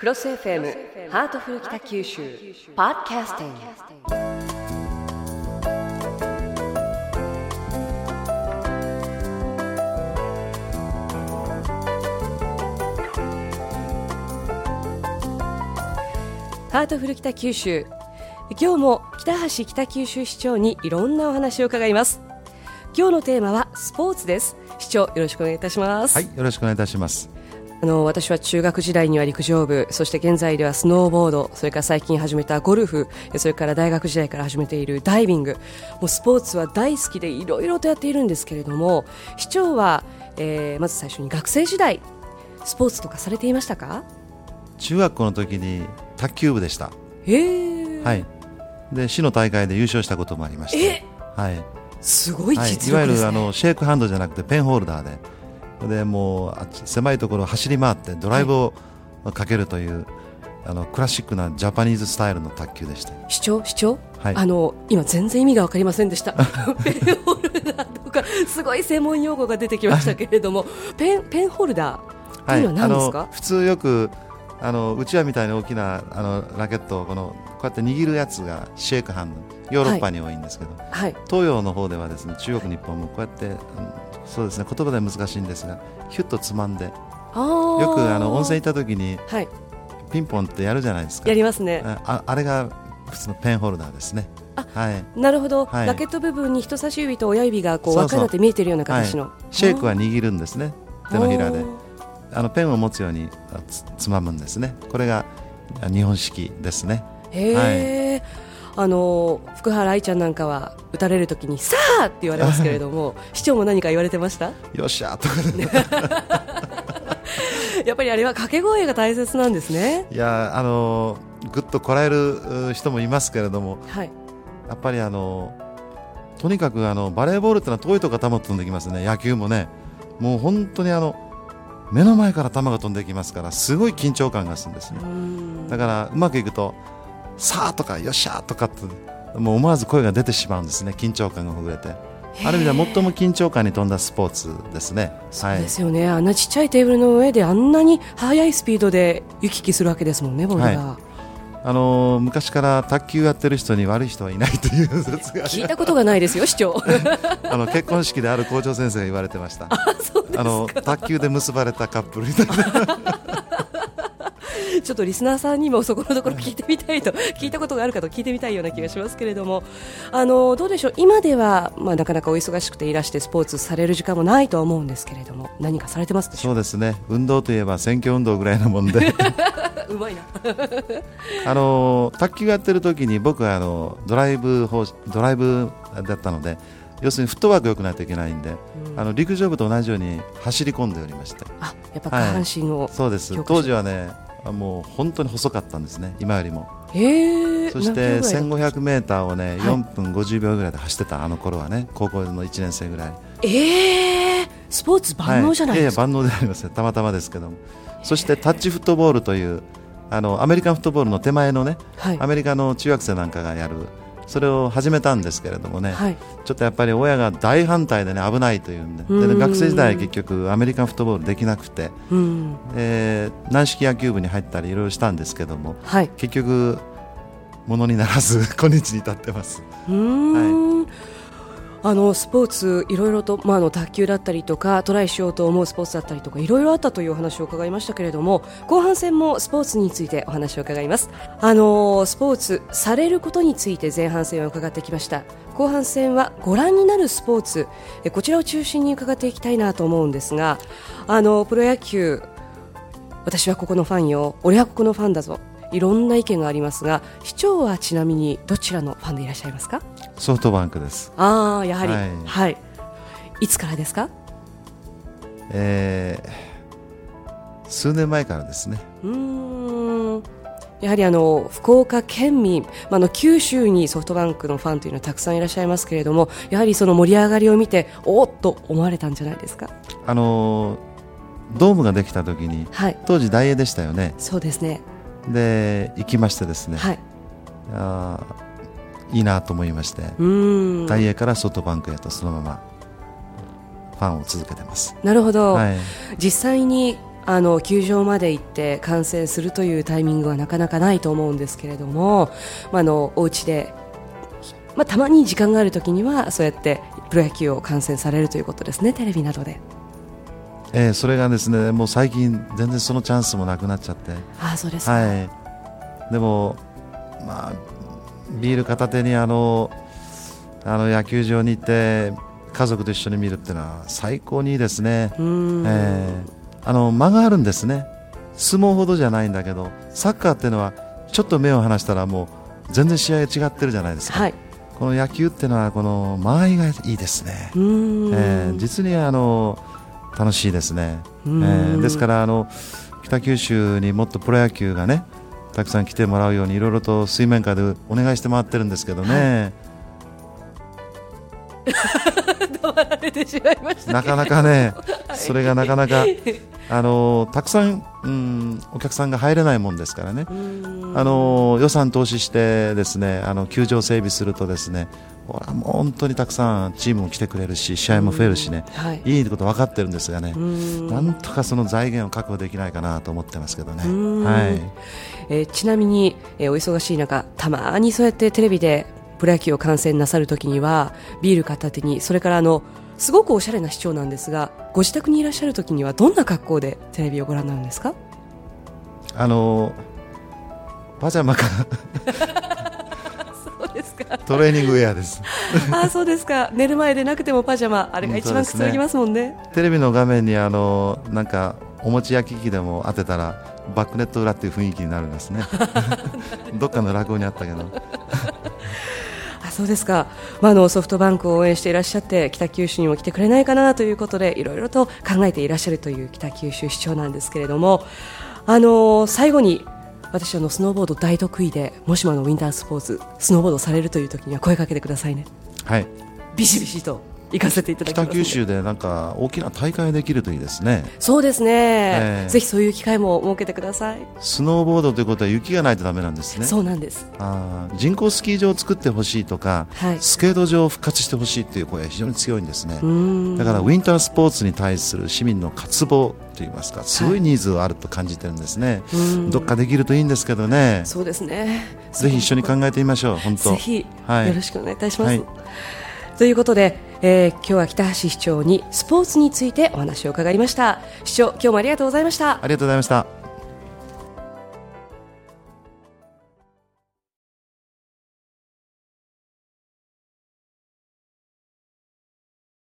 クロス FM ハートフル北九州ポッドキャスティング。ハートフル北九州今日も北橋北九州市長にいろんなお話を伺います。今日のテーマはスポーツです。市長よろしくお願いいたします。はい、よろしくお願いいたします。あの私は中学時代には陸上部そして現在ではスノーボードそれから最近始めたゴルフそれから大学時代から始めているダイビングもうスポーツは大好きでいろいろとやっているんですけれども市長は、えーまず最初に学生時代スポーツとかされていましたか？中学校の時に卓球部でした。えー、はい。で、市の大会で優勝したこともありまして。えはい。すごいはい、実いわゆるあのシェイクハンドじゃなくてペンホルダーで、でもう狭いところを走り回ってドライブをかけるという、あのクラシックなジャパニーズスタイルの卓球でした。市長？市長、はい。あの今全然意味が分かりませんでした。ペンホルダーとかすごい専門用語が出てきましたけれども ペンペンホルダーというのは何ですか、あの普通よくあのうちわみたいな大きなあのラケットをこのこうやって握るやつがシェイクハンドヨーロッパに多いんですけど、はい。東洋の方ではですね中国、日本もこうやって、うんそうですね。言葉では難しいんですがヒュッとつまんで。よくあの温泉行った時にはい。ピンポンってやるじゃないですか。やりますね。あああれが普通のペンホルダーですね。あはい。なるほど、はい。ラケット部分に人差し指と親指がこうそうそう。輪っかになって見えてるような形の、はい、シェイクは握るんですね。手のひらで。ああのペンを持つようにあつつまむんですね。これがあ日本式ですね。ー。へえ、あの福原愛ちゃんなんかは打たれるときにさあって言われますけれども 市長も何か言われてました？よっしゃーとかね。やっぱりあれは掛け声が大切なんですね。いやあのぐっとこらえるう人もいますけれどもはい。やっぱりあのとにかくあのバレーボールってのは遠いとこから球飛んできますね。野球もね。もう本当にあの目の前から球が飛んできますからすごい緊張感がするんですね。だからうまくいくとさあとかよっしゃーとかってもう思わず声が出てしまうんですね。緊張感がほぐれて。ある意味では最も緊張感に富んだスポーツですね。そうですよね、あんなちっちゃいテーブルの上であんなに速いスピードで行き来するわけですもんね、ボールが、はあのー昔から卓球やってる人に悪い人はいないという説が。聞いたことがないですよ、市長。あの結婚式である校長先生が言われてました。あの卓球で結ばれたカップルみたいな。ちょっとリスナーさんにもそこのところ聞いてみたいと、聞いたことがあるかと聞いてみたいような気がしますけれども、あのどうでしょう、今では、まあ、なかなかお忙しくていらしてスポーツされる時間もないとは思うんですけれども、何かされてますでしょそうですね。運動といえば選挙運動ぐらいなもんで、うまいな。あの卓球やってる時に僕はあのドライブ方ドライブだったので、要するにフットワーク良くないといけないんで、あの陸上部と同じように走り込んでおりまして。あやっぱ下半身を、そうです。当時はね、あもう本当に細かったんですね。今よりも。へえそして何キロぐらいだ1500メーターをね、はい4分50秒ぐらいで走ってたあの頃はね、高校の1年生ぐらい。ええスポーツ万能じゃないですか、はい、いやいや万能でありますねたまたまですけどもそしてタッチフットボールというあのアメリカンフットボールの手前のねはいアメリカの中学生なんかがやるそれを始めたんですけれどもね、はい。ちょっとやっぱり親が大反対でね危ないというんでで、学生時代結局アメリカンフットボールできなくて、うん。えー軟式野球部に入ったりいろいろしたんですけどもはい、結局ものにならず 今日に至ってます。うーん、あのスポーツいろいろと、まあ、あの卓球だったりとかトライしようと思うスポーツだったりとかいろいろあったというお話を伺いましたけれども後半戦もスポーツについてお話を伺います。あのスポーツされることについて前半戦は伺ってきました。後半戦はご覧になるスポーツこちらを中心に伺っていきたいなと思うんですがあのプロ野球私はここのファンよ。俺はここのファンだぞ。いろんな意見がありますが市長はちなみにどちらのファンでいらっしゃいますか？ソフトバンクです、ああやはり。ははい。い、い、つからですか？えー数年前からですね。うーん。やはりあの福岡県民、まあ、あの九州にソフトバンクのファンというのはたくさんいらっしゃいますけれどもやはりその盛り上がりを見ておーっと思われたんじゃないですか？あのードームができた時にはい。当時大英でしたよね。そうですね。で行きましてですね、はい。あーいいなと思いまして、うーん大英からソフトバンクへとそのままファンを続けてます、なるほど、はい、実際にあの球場まで行って観戦するというタイミングはなかなかないと思うんですけれども、まあ、あのお家で、まあ、たまに時間があるときにはそうやってプロ野球を観戦されるということですねテレビなどで。えー、それがですねもう最近全然そのチャンスもなくなっちゃって。あそうですはい、でも、まあ、ビール片手にあのあの野球場に行って家族と一緒に見るっていうのは最高にいいですね、えー、あの間があるんですね。相撲ほどじゃないんだけどサッカーっていうのはちょっと目を離したらもう全然試合が違ってるじゃないですか、はい、この野球っていうのはこの間合いがいいですね、えー、実にあの楽しいですね、えー、ですからあの北九州にもっとプロ野球がねたくさん来てもらうようにいろいろと水面下でお願いして回ってるんですけどね、なかなかね、それがなかなかあのたくさん、うん、お客さんが入れないもんですからね。あの予算投資してですねあの球場整備するとですねほらもう本当にたくさんチームも来てくれるし試合も増えるしね、はい、いいこと分かってるんですがね。なんとかその財源を確保できないかなと思ってますけどね、はい。えー、ちなみに、えー、お忙しい中たまにそうやってテレビでプロ野球を観戦なさるときにはビール片手にそれからあのすごくおしゃれな市長なんですがご自宅にいらっしゃるときにはどんな格好でテレビをご覧になるんですか？あのパジャマかか？トレーニングウェアです。あそうですか。寝る前でなくてもパジャマあれが一番くつろぎますもんね、ね、テレビの画面にあのなんかお餅焼き器でも当てたらバックネット裏っていう雰囲気になるんですね。どっかの落語にあったけど。あそうですか、まあ、あのソフトバンクを応援していらっしゃって北九州にも来てくれないかなということでいろいろと考えていらっしゃるという北九州市長なんですけれどもあの最後に私あのスノーボード大得意でもしものウィンタースポーツスノーボードされるという時には声かけてくださいね。はいビシビシと行かせていただきます。北九州でなんか大きな大会できるといいですね。そうですね、えー、ぜひそういう機会も設けてください。スノーボードということは雪がないとだめなんですね。そうなんです。あ人工スキー場を作ってほしいとか、はい、スケート場を復活してほしいという声は非常に強いんですね。だからウィンタースポーツに対する市民の渇望といいますかすごいニーズがあると感じてるんですね、はい、どっかできるといいんですけどね。そうですね。ぜひ一緒に考えてみましょう本当。ぜひ、はい、よろしくお願いいたします、はい、ということでえー、今日は北橋市長にスポーツについてお話を伺いました。市長今日もありがとうございました。ありがとうございました。